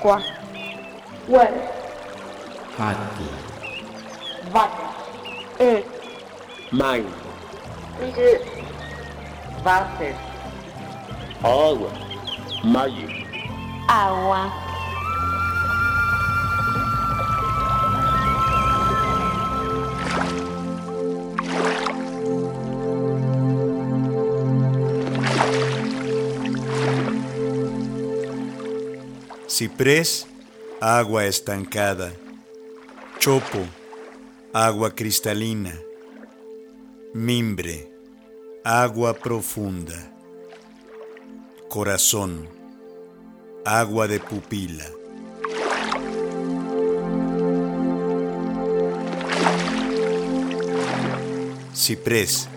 quatro, coelho, rato, vaca, euh. um, mãe, euh. de, váter, água, maio, água. Ciprés, agua estancada. Chopo, agua cristalina. Mimbre, agua profunda. Corazón, agua de pupila. Ciprés,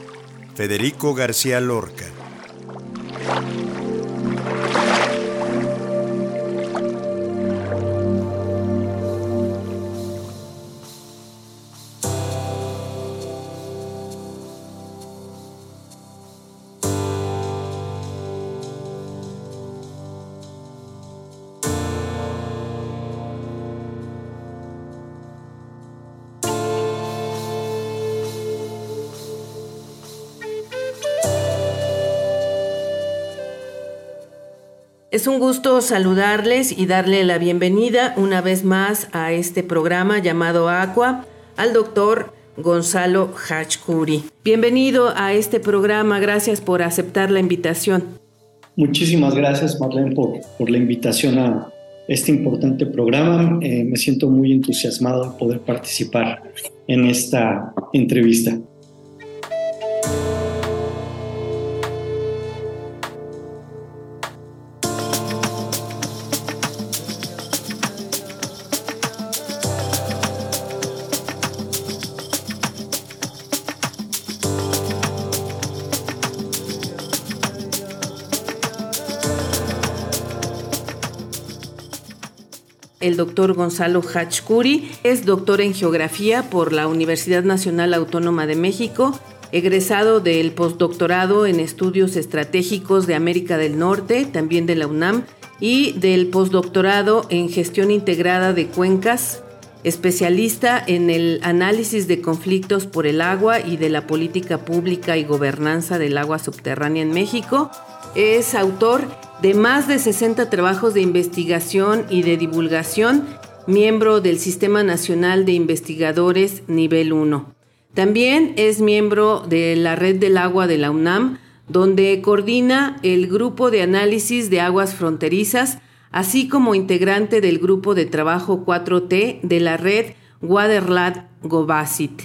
Federico García Lorca. Es un gusto saludarles y darle la bienvenida una vez más a este programa llamado Aqua al doctor Gonzalo Hachkuri. Bienvenido a este programa, gracias por aceptar la invitación. Muchísimas gracias Marlene por, la invitación a este importante programa. Eh, me siento muy entusiasmado de poder participar en esta entrevista. Doctor Gonzalo Hachkuri. Es doctor en geografía por la Universidad Nacional Autónoma de México, egresado del postdoctorado en estudios estratégicos de América del Norte, también de la UNAM, y del postdoctorado en gestión integrada de cuencas, especialista en el análisis de conflictos por el agua y de la política pública y gobernanza del agua subterránea en México. Es autor de más de 60 trabajos de investigación y de divulgación, miembro del Sistema Nacional de Investigadores Nivel 1. También es miembro de la Red del Agua de la UNAM, donde coordina el Grupo de Análisis de Aguas Fronterizas, así como integrante del Grupo de Trabajo 4T de la Red Waterlat Gobasit.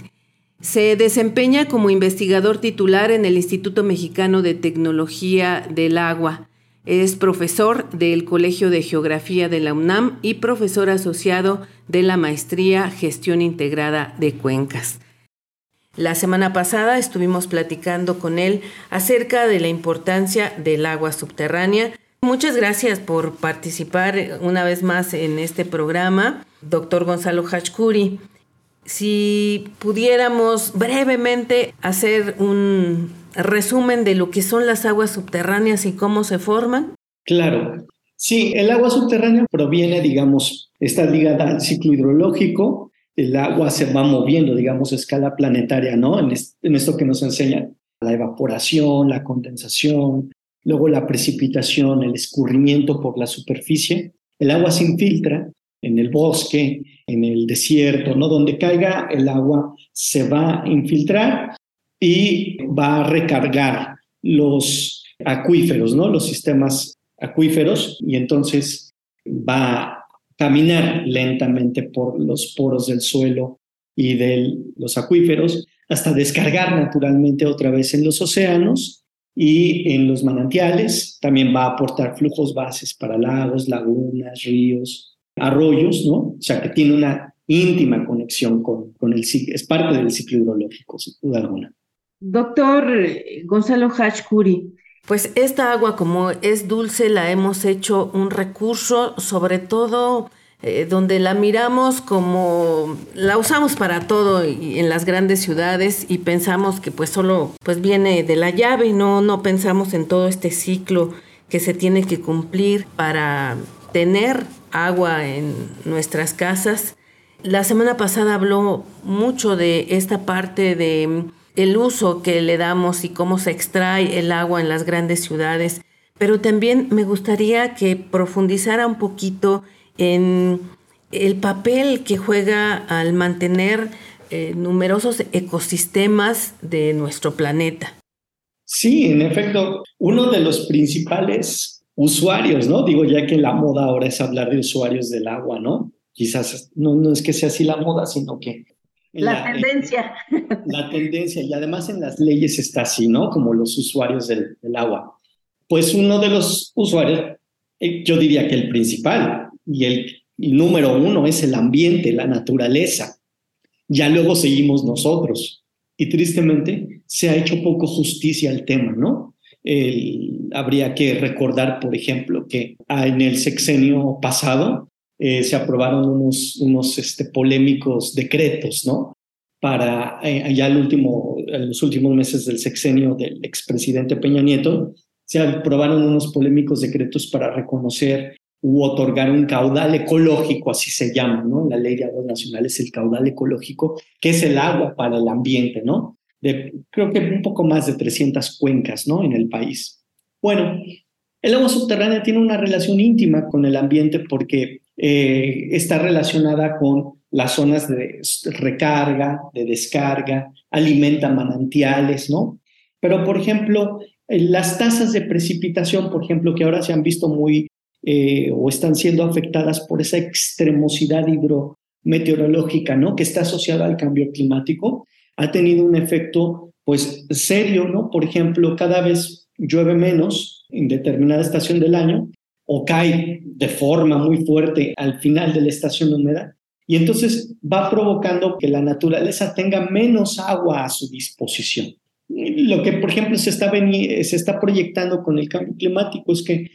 Se desempeña como investigador titular en el Instituto Mexicano de Tecnología del Agua. Es profesor del Colegio de Geografía de la UNAM y profesor asociado de la Maestría Gestión Integrada de Cuencas. La semana pasada estuvimos platicando con él acerca de la importancia del agua subterránea. Muchas gracias por participar una vez más en este programa, doctor Gonzalo Hachkuri. Si pudiéramos brevemente hacer un resumen de lo que son las aguas subterráneas y cómo se forman? Claro. Sí, el agua subterránea proviene, digamos, está ligada al ciclo hidrológico. El agua se va moviendo, digamos, a escala planetaria, ¿no? En, esto que nos enseña la evaporación, la condensación, luego la precipitación, el escurrimiento por la superficie. El agua se infiltra en el bosque, en el desierto, ¿no? Donde caiga el agua se va a infiltrar y va a recargar los acuíferos, ¿no? Los sistemas acuíferos y entonces va a caminar lentamente por los poros del suelo y de los acuíferos hasta descargar naturalmente otra vez en los océanos y en los manantiales. También va a aportar flujos bases para lagos, lagunas, ríos, arroyos, ¿no? O sea que tiene una íntima conexión con, con el es parte del ciclo hidrológico, sin duda alguna. Doctor Gonzalo Hachkuri, pues esta agua como es dulce la hemos hecho un recurso, sobre todo eh, donde la miramos como la usamos para todo en las grandes ciudades y pensamos que pues solo pues viene de la llave, no no pensamos en todo este ciclo que se tiene que cumplir para tener agua en nuestras casas. La semana pasada habló mucho de esta parte de mm, el uso que le damos y cómo se extrae el agua en las grandes ciudades, pero también me gustaría que profundizara un poquito en el papel que juega al mantener eh, numerosos ecosistemas de nuestro planeta. Sí, en efecto, uno de los principales usuarios, ¿no? Digo, ya que la moda ahora es hablar de usuarios del agua, ¿no? Quizás no, no es que sea así la moda, sino que... La, tendencia. la tendencia, y además en las leyes está así, ¿no? Como los usuarios del, del agua. Pues uno de los usuarios, eh, yo diría que el principal y el número uno es el ambiente, la naturaleza. Ya luego seguimos nosotros. Y tristemente se ha hecho poco justicia al tema, ¿no? Habría que recordar, por ejemplo, que en el sexenio pasado eh, se aprobaron unos, unos este, polémicos decretos, ¿no? Para eh, ya el último, en los últimos meses del sexenio del expresidente Peña Nieto, se aprobaron unos polémicos decretos para reconocer u otorgar un caudal ecológico, así se llama, ¿no? La ley de aguas nacionales, el caudal ecológico, que es el agua para el ambiente, ¿no? De, creo que un poco más de 300 cuencas, ¿no? En el país. Bueno, el agua subterránea tiene una relación íntima con el ambiente porque eh, está relacionada con las zonas de recarga, de descarga, alimenta manantiales, ¿no? Pero, por ejemplo, las tasas de precipitación, por ejemplo, que ahora se han visto muy eh, o están siendo afectadas por esa extremosidad hidrometeorológica, ¿no? Que está asociada al cambio climático, ha tenido un efecto, pues, serio, ¿no? Por ejemplo, cada vez llueve menos en determinada estación del año o cae de forma muy fuerte al final de la estación húmeda y entonces va provocando que la naturaleza tenga menos agua a su disposición. Lo que, por ejemplo, se está, se está proyectando con el cambio climático es que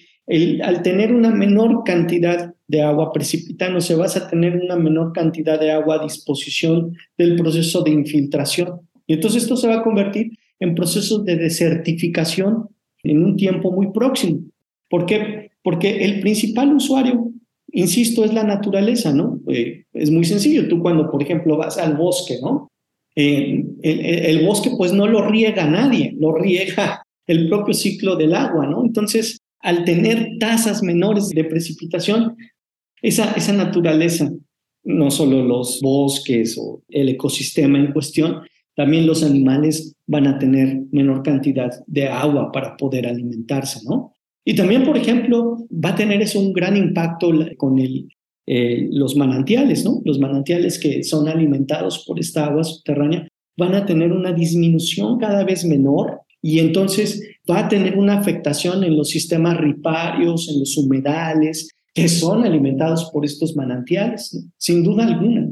al tener una menor cantidad de agua precipitando, se va a tener una menor cantidad de agua a disposición del proceso de infiltración. Y entonces esto se va a convertir en procesos de desertificación en un tiempo muy próximo. ¿Por qué? Porque el principal usuario, insisto, es la naturaleza, ¿no? Eh, es muy sencillo. Tú cuando, por ejemplo, vas al bosque, ¿no? Eh, el, el, bosque pues no lo riega nadie, lo riega el propio ciclo del agua, ¿no? Entonces, al tener tasas menores de precipitación, esa, esa naturaleza, no solo los bosques o el ecosistema en cuestión, también los animales van a tener menor cantidad de agua para poder alimentarse, ¿no? Y también, por ejemplo, va a tener eso un gran impacto con el, eh, los manantiales, ¿no? Los manantiales que son alimentados por esta agua subterránea van a tener una disminución cada vez menor y entonces va a tener una afectación en los sistemas riparios, en los humedales, que son alimentados por estos manantiales, sin duda alguna.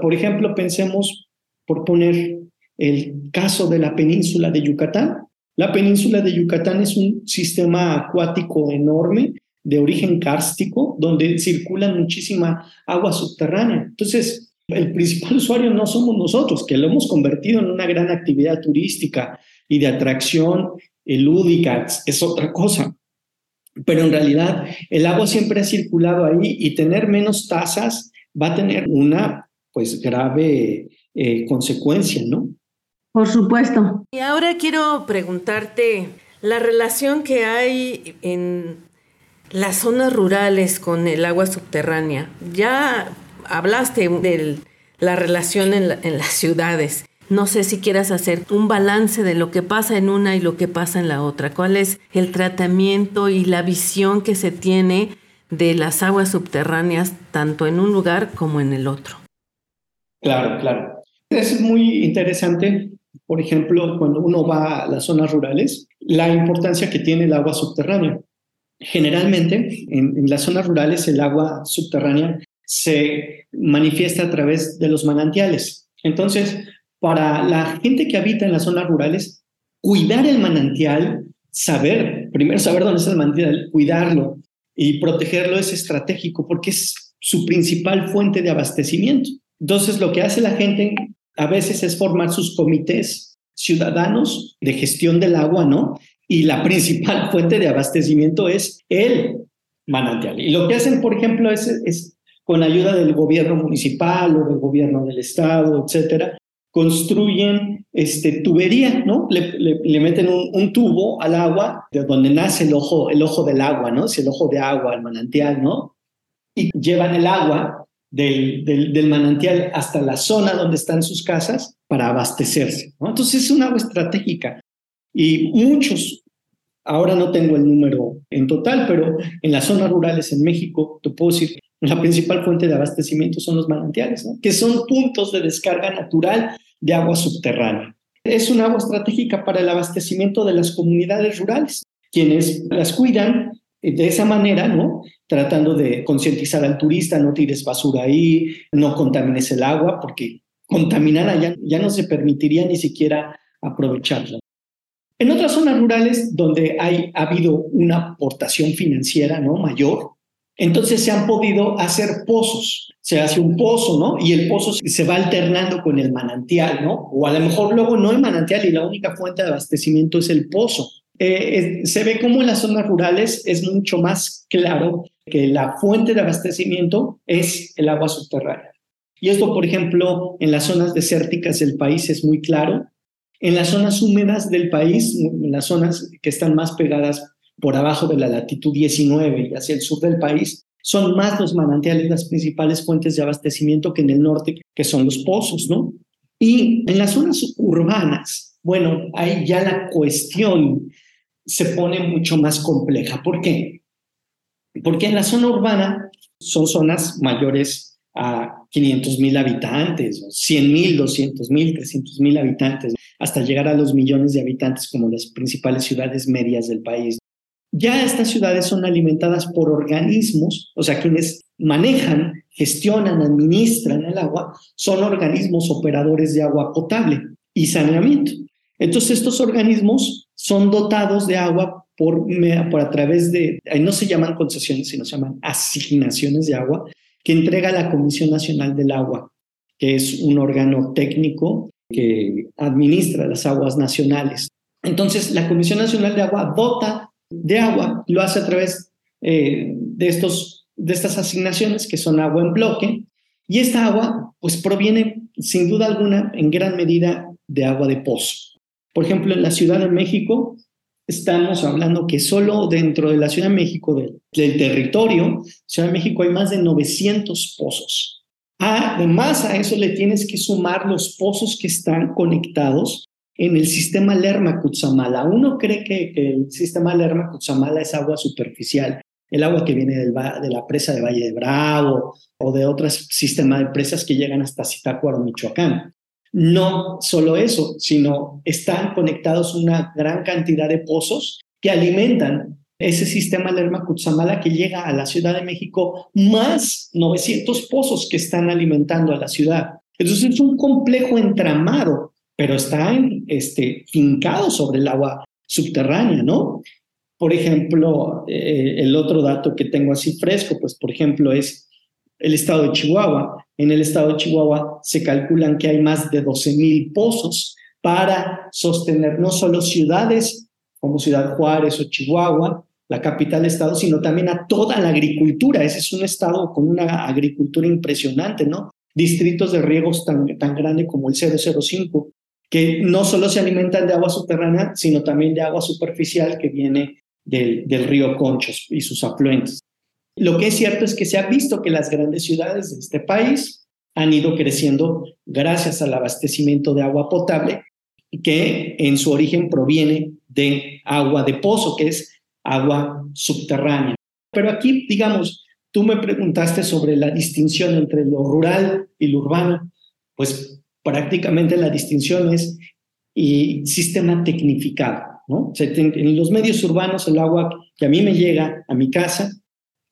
Por ejemplo, pensemos, por poner el caso de la península de Yucatán. La península de Yucatán es un sistema acuático enorme de origen kárstico, donde circula muchísima agua subterránea. Entonces, el principal usuario no somos nosotros, que lo hemos convertido en una gran actividad turística y de atracción lúdica, es otra cosa. Pero en realidad el agua siempre ha circulado ahí y tener menos tasas va a tener una pues grave eh, consecuencia, ¿no? Por supuesto. Y ahora quiero preguntarte la relación que hay en las zonas rurales con el agua subterránea. Ya hablaste de la relación en, en las ciudades. No sé si quieras hacer un balance de lo que pasa en una y lo que pasa en la otra. ¿Cuál es el tratamiento y la visión que se tiene de las aguas subterráneas tanto en un lugar como en el otro? Claro, claro. Es muy interesante, por ejemplo, cuando uno va a las zonas rurales, la importancia que tiene el agua subterránea. Generalmente, en, en las zonas rurales, el agua subterránea se manifiesta a través de los manantiales. Entonces, para la gente que habita en las zonas rurales, cuidar el manantial, saber, primero saber dónde está el manantial, cuidarlo y protegerlo es estratégico porque es su principal fuente de abastecimiento. Entonces, lo que hace la gente a veces es formar sus comités ciudadanos de gestión del agua, ¿no? Y la principal fuente de abastecimiento es él. manantial. Y lo que hacen, por ejemplo, es, es con ayuda del gobierno municipal o del gobierno del estado, etcétera, construyen este, tubería, ¿no? Le, le, meten un, un, tubo al agua de donde nace el ojo, el ojo del agua, ¿no? Es el ojo de agua, el manantial, ¿no? Y llevan el agua del, del, del, manantial hasta la zona donde están sus casas para abastecerse, ¿no? Entonces es un agua estratégica. Y muchos, ahora no tengo el número en total, pero en las zonas rurales en México, te puedo decir la principal fuente de abastecimiento son los manantiales, ¿no? que son puntos de descarga natural de agua subterránea. Es un agua estratégica para el abastecimiento de las comunidades rurales, quienes las cuidan de esa manera, ¿no? Tratando de concientizar al turista, no tires basura ahí, no contamines el agua, porque contaminar allá ya no se permitiría ni siquiera aprovecharla. En otras zonas rurales donde hay, ha habido una aportación financiera ¿no? mayor, entonces se han podido hacer pozos. Se hace un pozo, ¿no? Y el pozo se va alternando con el manantial, ¿no? O a lo mejor luego no hay manantial y la única fuente de abastecimiento es el pozo. Eh, se ve como en las zonas rurales es mucho más claro que la fuente de abastecimiento es el agua subterránea. Y esto, por ejemplo, en las zonas desérticas del país es muy claro. En las zonas húmedas del país, en las zonas que están más pegadas por abajo de la latitud 19 y hacia el sur del país, son más los manantiales las principales fuentes de abastecimiento que en el norte, que son los pozos, ¿no? Y en las zonas urbanas, bueno, ahí ya la cuestión se pone mucho más compleja. ¿Por qué? Porque en la zona urbana son zonas mayores a 500 mil habitantes, 100 mil, 200 mil, 300 mil habitantes, hasta llegar a los millones de habitantes como las principales ciudades medias del país. Ya estas ciudades son alimentadas por organismos, o sea, quienes manejan, gestionan, administran el agua, son organismos operadores de agua potable y saneamiento. Entonces, estos organismos son dotados de agua por, por a través de, no se llaman concesiones, sino se llaman asignaciones de agua, que entrega la Comisión Nacional del Agua, que es un órgano técnico que administra las aguas nacionales. Entonces, la Comisión Nacional de Agua dota de agua, lo hace a través eh, de, estos, de estas asignaciones que son agua en bloque, y esta agua pues proviene sin duda alguna en gran medida de agua de pozo. Por ejemplo, en la Ciudad de México estamos hablando que solo dentro de la Ciudad de México, del, del territorio, Ciudad de México hay más de 900 pozos. Además a eso le tienes que sumar los pozos que están conectados en el sistema Lerma-Cutzamala. Uno cree que, el sistema Lerma-Cutzamala es agua superficial, el agua que viene de la presa de Valle de Bravo o de otros sistemas de presas que llegan hasta Zitácuaro, Michoacán. No solo eso, sino están conectados una gran cantidad de pozos que alimentan ese sistema Lerma-Cutzamala que llega a la Ciudad de México, más 900 pozos que están alimentando a la ciudad. Entonces es un complejo entramado pero están este, fincados sobre el agua subterránea, ¿no? Por ejemplo, eh, el otro dato que tengo así fresco, pues por ejemplo es el estado de Chihuahua. En el estado de Chihuahua se calculan que hay más de 12 mil pozos para sostener no solo ciudades como Ciudad Juárez o Chihuahua, la capital del estado, sino también a toda la agricultura. Ese es un estado con una agricultura impresionante, ¿no? Distritos de riegos tan, tan grande como el 005 que no solo se alimentan de agua subterránea, sino también de agua superficial que viene del, río Conchos y sus afluentes. Lo que es cierto es que se ha visto que las grandes ciudades de este país han ido creciendo gracias al abastecimiento de agua potable, que en su origen proviene de agua de pozo, que es agua subterránea. Pero aquí, digamos, tú me preguntaste sobre la distinción entre lo rural y lo urbano. Pues prácticamente la distinción es y sistema tecnificado. ¿no? en los medios urbanos el agua que a mí me llega a mi casa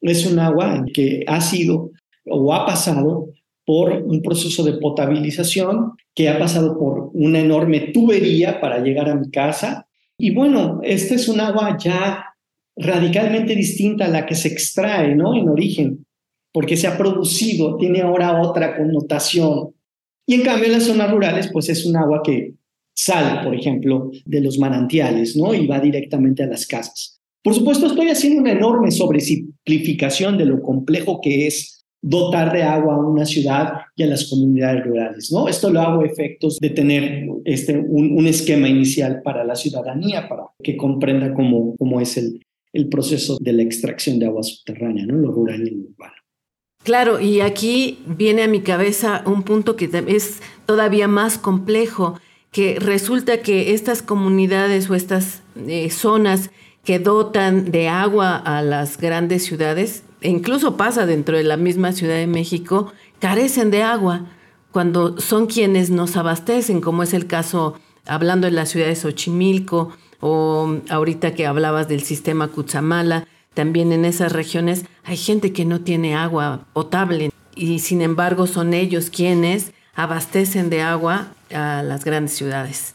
es un agua que ha sido o ha pasado por un proceso de potabilización, que ha pasado por una enorme tubería para llegar a mi casa. Y bueno, esta es un agua ya radicalmente distinta a la que se extrae ¿no? en origen, porque se ha producido, tiene ahora otra connotación, y en cambio en las zonas rurales, pues es un agua que sale, por ejemplo, de los manantiales, ¿no? Y va directamente a las casas. Por supuesto, estoy haciendo una enorme sobresimplificación de lo complejo que es dotar de agua a una ciudad y a las comunidades rurales, ¿no? Esto lo hago a efectos de tener este, un, esquema inicial para la ciudadanía, para que comprenda cómo, cómo es el, el proceso de la extracción de agua subterránea, ¿no? Lo rural y lo urbano. Claro, y aquí viene a mi cabeza un punto que es todavía más complejo, que resulta que estas comunidades o estas eh, zonas que dotan de agua a las grandes ciudades, e incluso pasa dentro de la misma Ciudad de México, carecen de agua cuando son quienes nos abastecen, como es el caso hablando de la ciudad de Xochimilco o ahorita que hablabas del sistema Cutzamala, también en esas regiones hay gente que no tiene agua potable y sin embargo son ellos quienes abastecen de agua a las grandes ciudades.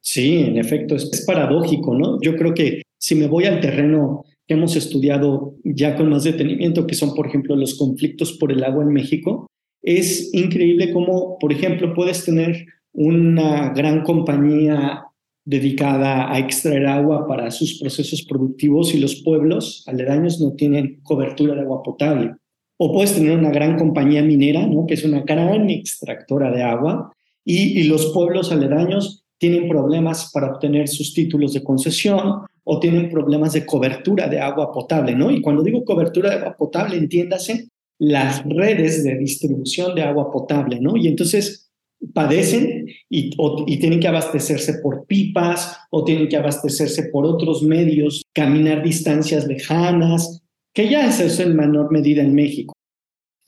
Sí, en efecto, es, paradójico, ¿no? Yo creo que si me voy al terreno que hemos estudiado ya con más detenimiento, que son, por ejemplo, los conflictos por el agua en México, es increíble cómo, por ejemplo, puedes tener una gran compañía dedicada a extraer agua para sus procesos productivos y los pueblos aledaños no tienen cobertura de agua potable. O puedes tener una gran compañía minera, ¿no? que es una gran extractora de agua, y, y los pueblos aledaños tienen problemas para obtener sus títulos de concesión o tienen problemas de cobertura de agua potable, ¿no? Y cuando digo cobertura de agua potable, entiéndase las redes de distribución de agua potable, ¿no? Y entonces padecen y, tienen que abastecerse por pipas o tienen que abastecerse por otros medios, caminar distancias lejanas, que ya es eso en menor medida en México.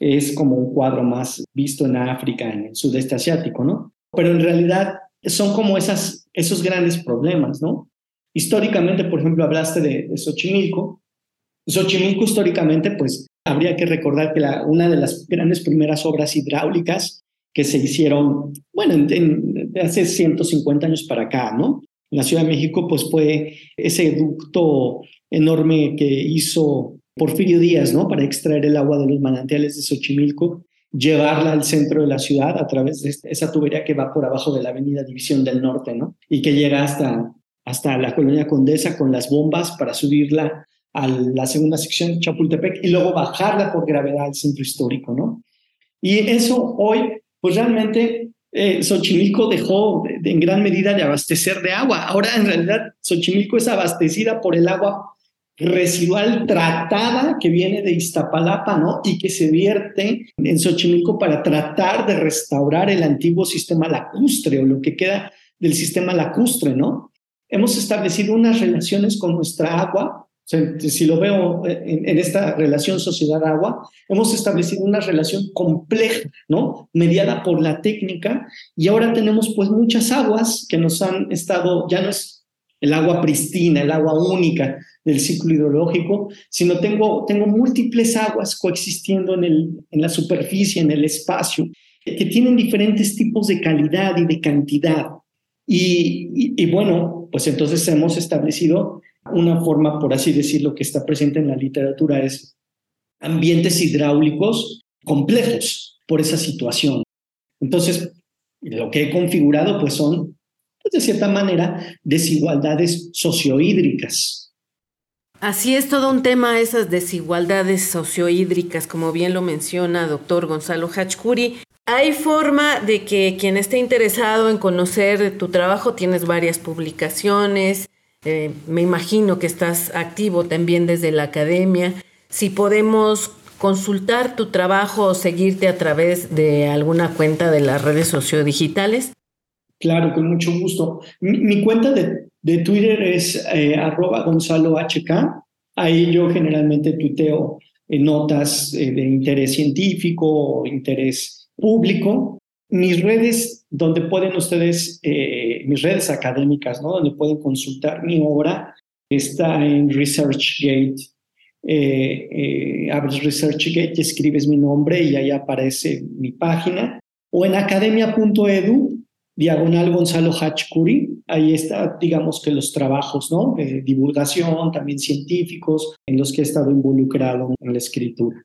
Es como un cuadro más visto en África, en el sudeste asiático, ¿no? Pero en realidad son como esas, esos grandes problemas, ¿no? Históricamente, por ejemplo, hablaste de, Xochimilco. Xochimilco históricamente, pues habría que recordar que una de las grandes primeras obras hidráulicas que se hicieron, bueno, en, hace 150 años para acá, ¿no? En la Ciudad de México, pues fue ese ducto enorme que hizo Porfirio Díaz, ¿no? Para extraer el agua de los manantiales de Xochimilco, llevarla al centro de la ciudad a través de esa tubería que va por abajo de la avenida División del Norte, ¿no? Y que llega hasta, hasta la colonia Condesa con las bombas para subirla a la segunda sección Chapultepec y luego bajarla por gravedad al centro histórico, ¿no? Y eso hoy, pues realmente eh, Xochimilco dejó en gran medida de abastecer de agua. Ahora en realidad Xochimilco es abastecida por el agua residual tratada que viene de Iztapalapa, ¿no? Y que se vierte en Xochimilco para tratar de restaurar el antiguo sistema lacustre o lo que queda del sistema lacustre, ¿no? hemos establecido unas relaciones con nuestra agua. Si lo veo en, esta relación sociedad-agua, hemos establecido una relación compleja, ¿no? Mediada por la técnica y ahora tenemos pues muchas aguas que nos han estado, ya no es el agua pristina, el agua única del ciclo hidrológico, sino tengo, tengo múltiples aguas coexistiendo en, el, en la superficie, en el espacio, que tienen diferentes tipos de calidad y de cantidad. Y, bueno, pues entonces hemos establecido una forma, por así decirlo, que está presente en la literatura, es ambientes hidráulicos complejos por esa situación. Entonces, lo que he configurado, pues son, pues de cierta manera, desigualdades sociohídricas. Así es todo un tema esas desigualdades sociohídricas, como bien lo menciona doctor Gonzalo Hachkuri. Hay forma de que quien esté interesado en conocer tu trabajo, tienes varias publicaciones, eh, me imagino que estás activo también desde la academia. Si podemos consultar tu trabajo o seguirte a través de alguna cuenta de las redes sociodigitales. Claro, con mucho gusto. Mi, cuenta de, Twitter es eh, arroba. Ahí yo generalmente tuiteo eh, notas de interés científico o interés público, mis redes donde pueden ustedes, eh, mis redes académicas, ¿no? Donde pueden consultar mi obra, está en ResearchGate. Eh, eh, abres ResearchGate y escribes mi nombre y ahí aparece mi página. O en academia.edu, diagonal Gonzalo Hachkuri, ahí está, digamos que los trabajos, ¿no? Divulgación, también científicos, en los que he estado involucrado en la escritura.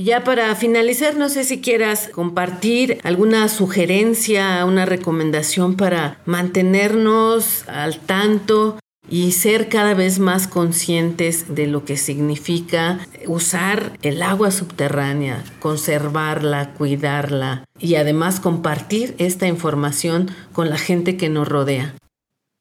Ya para finalizar, no sé si quieras compartir alguna sugerencia, una recomendación para mantenernos al tanto y ser cada vez más conscientes de lo que significa usar el agua subterránea, conservarla, cuidarla y además compartir esta información con la gente que nos rodea.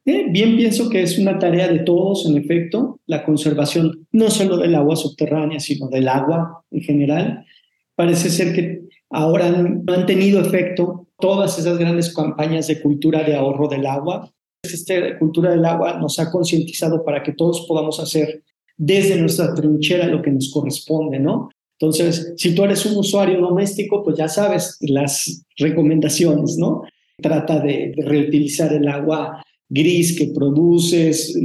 Bien pienso que es una tarea de todos, en efecto, la conservación no solo del agua subterránea, sino del agua en general. Parece ser que ahora no han tenido efecto todas esas grandes campañas de cultura de ahorro del agua. Esta cultura del agua nos ha concientizado para que todos podamos hacer desde nuestra trinchera lo que nos corresponde, ¿no? Entonces, si tú eres un usuario doméstico, pues ya sabes las recomendaciones, ¿no? Trata de, de reutilizar el agua gris que produces,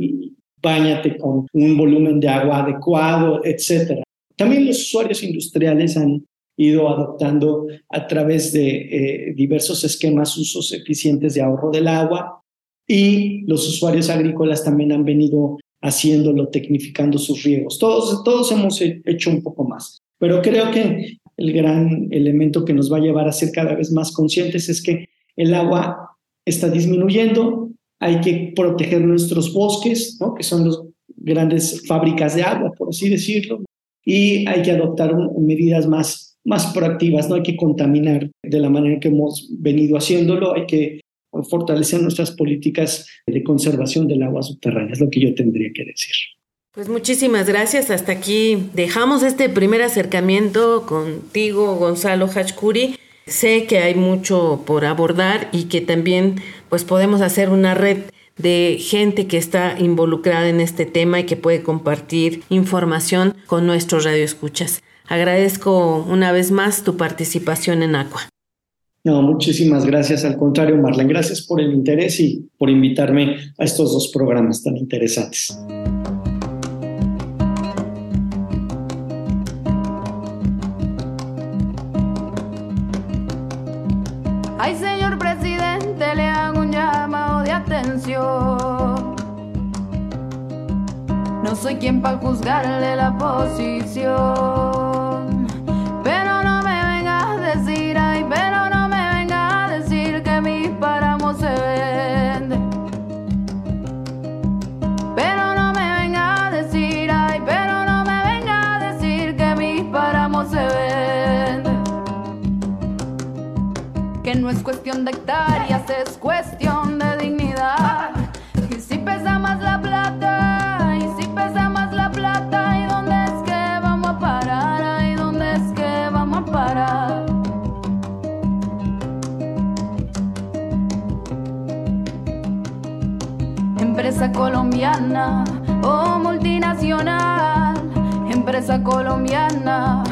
bañate con un volumen de agua adecuado, etc. También los usuarios industriales han ido adoptando a través de eh, diversos esquemas usos eficientes de ahorro del agua y los usuarios agrícolas también han venido haciéndolo, tecnificando sus riegos. Todos, todos hemos hecho un poco más, pero creo que el gran elemento que nos va a llevar a ser cada vez más conscientes es que el agua está disminuyendo, hay que proteger nuestros bosques, ¿no? que son las grandes fábricas de agua, por así decirlo, y hay que adoptar medidas más, más proactivas, no hay que contaminar de la manera que hemos venido haciéndolo, hay que fortalecer nuestras políticas de conservación del agua subterránea, es lo que yo tendría que decir. Pues muchísimas gracias. Hasta aquí dejamos este primer acercamiento contigo, Gonzalo Hachkuri. Sé que hay mucho por abordar y que también pues podemos hacer una red de gente que está involucrada en este tema y que puede compartir información con nuestros radioescuchas. Agradezco una vez más tu participación en Aqua. No, muchísimas gracias. Al contrario, Marlene, gracias por el interés y por invitarme a estos dos programas tan interesantes. No soy quien para juzgarle la posición. Pero no me venga a decir, ay, pero no me venga a decir que mis páramos se venden. Pero no me venga a decir, ay, pero no me venga a decir que mis páramos se venden que no es cuestión de hectáreas, colombiana o multinacional, empresa colombiana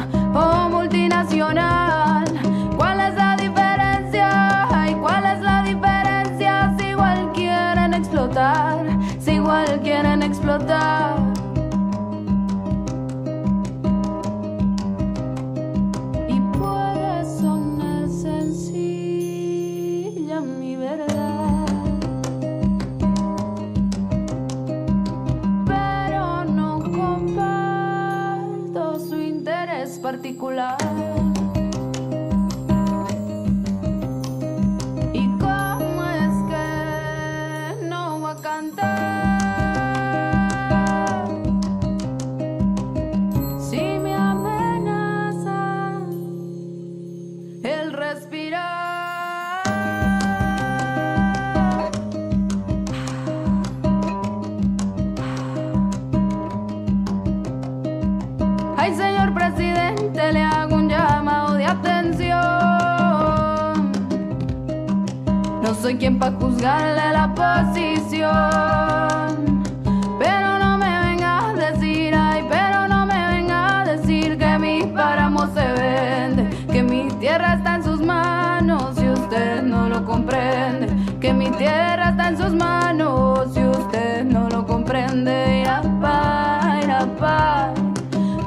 sus manos si usted no lo comprende. Irapa, irapa,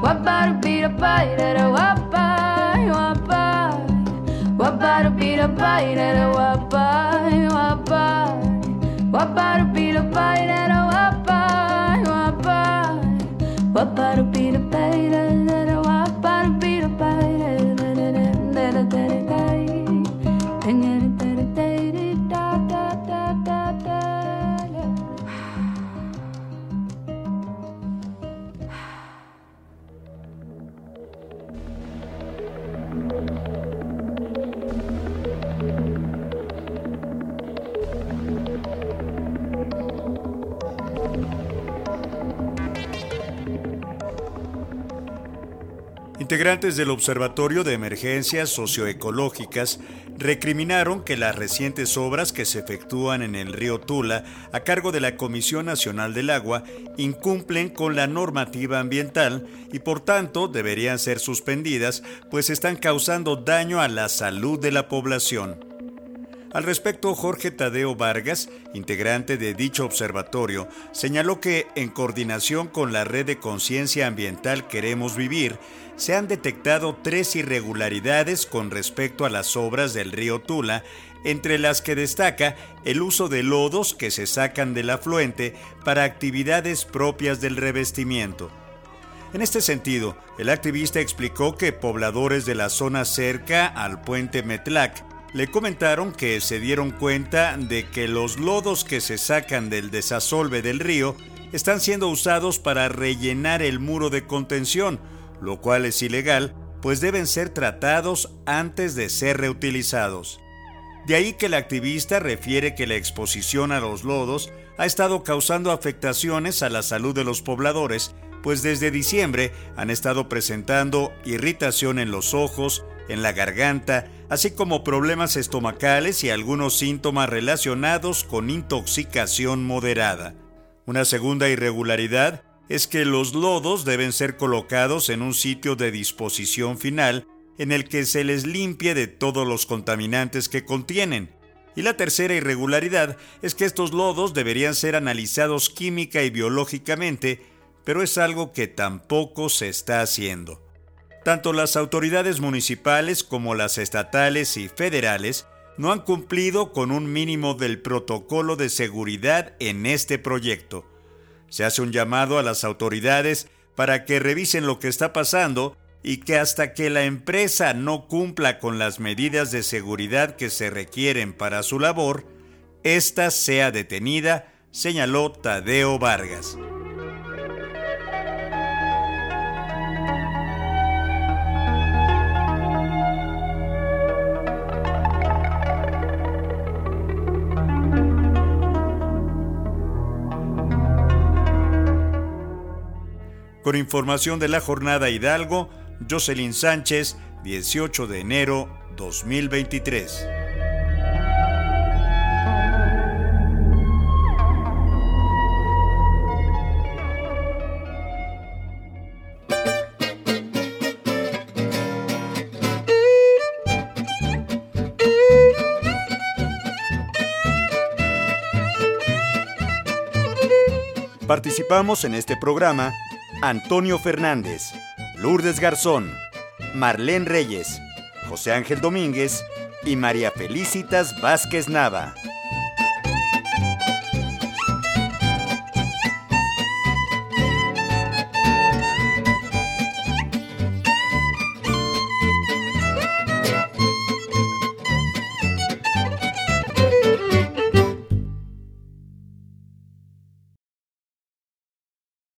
guapar, pirapa, irera, guapa, guapa, guapar, pirapa, irera, guapa, guapa, guapar, pirapa, irera. Integrantes del Observatorio de Emergencias Socioecológicas recriminaron que las recientes obras que se efectúan en el río Tula a cargo de la Comisión Nacional del Agua incumplen con la normativa ambiental y por tanto deberían ser suspendidas pues están causando daño a la salud de la población. Al respecto, Jorge Tadeo Vargas, integrante de dicho observatorio, señaló que, en coordinación con la red de conciencia ambiental Queremos Vivir, se han detectado tres irregularidades con respecto a las obras del río Tula, entre las que destaca el uso de lodos que se sacan del afluente para actividades propias del revestimiento. En este sentido, el activista explicó que pobladores de la zona cerca al puente Metlac le comentaron que se dieron cuenta de que los lodos que se sacan del desasolve del río están siendo usados para rellenar el muro de contención, lo cual es ilegal, pues deben ser tratados antes de ser reutilizados. De ahí que el activista refiere que la exposición a los lodos ha estado causando afectaciones a la salud de los pobladores, pues desde diciembre han estado presentando irritación en los ojos, en la garganta, así como problemas estomacales y algunos síntomas relacionados con intoxicación moderada. Una segunda irregularidad es que los lodos deben ser colocados en un sitio de disposición final en el que se les limpie de todos los contaminantes que contienen. Y la tercera irregularidad es que estos lodos deberían ser analizados química y biológicamente, pero es algo que tampoco se está haciendo. Tanto las autoridades municipales como las estatales y federales no han cumplido con un mínimo del protocolo de seguridad en este proyecto. Se hace un llamado a las autoridades para que revisen lo que está pasando y que hasta que la empresa no cumpla con las medidas de seguridad que se requieren para su labor, ésta sea detenida, señaló Tadeo Vargas. Con información de la jornada Hidalgo, Jocelyn Sánchez, 18 de enero 2023. Participamos en este programa Antonio Fernández, Lourdes Garzón, Marlene Reyes, José Ángel Domínguez y María Felicitas Vázquez Nava.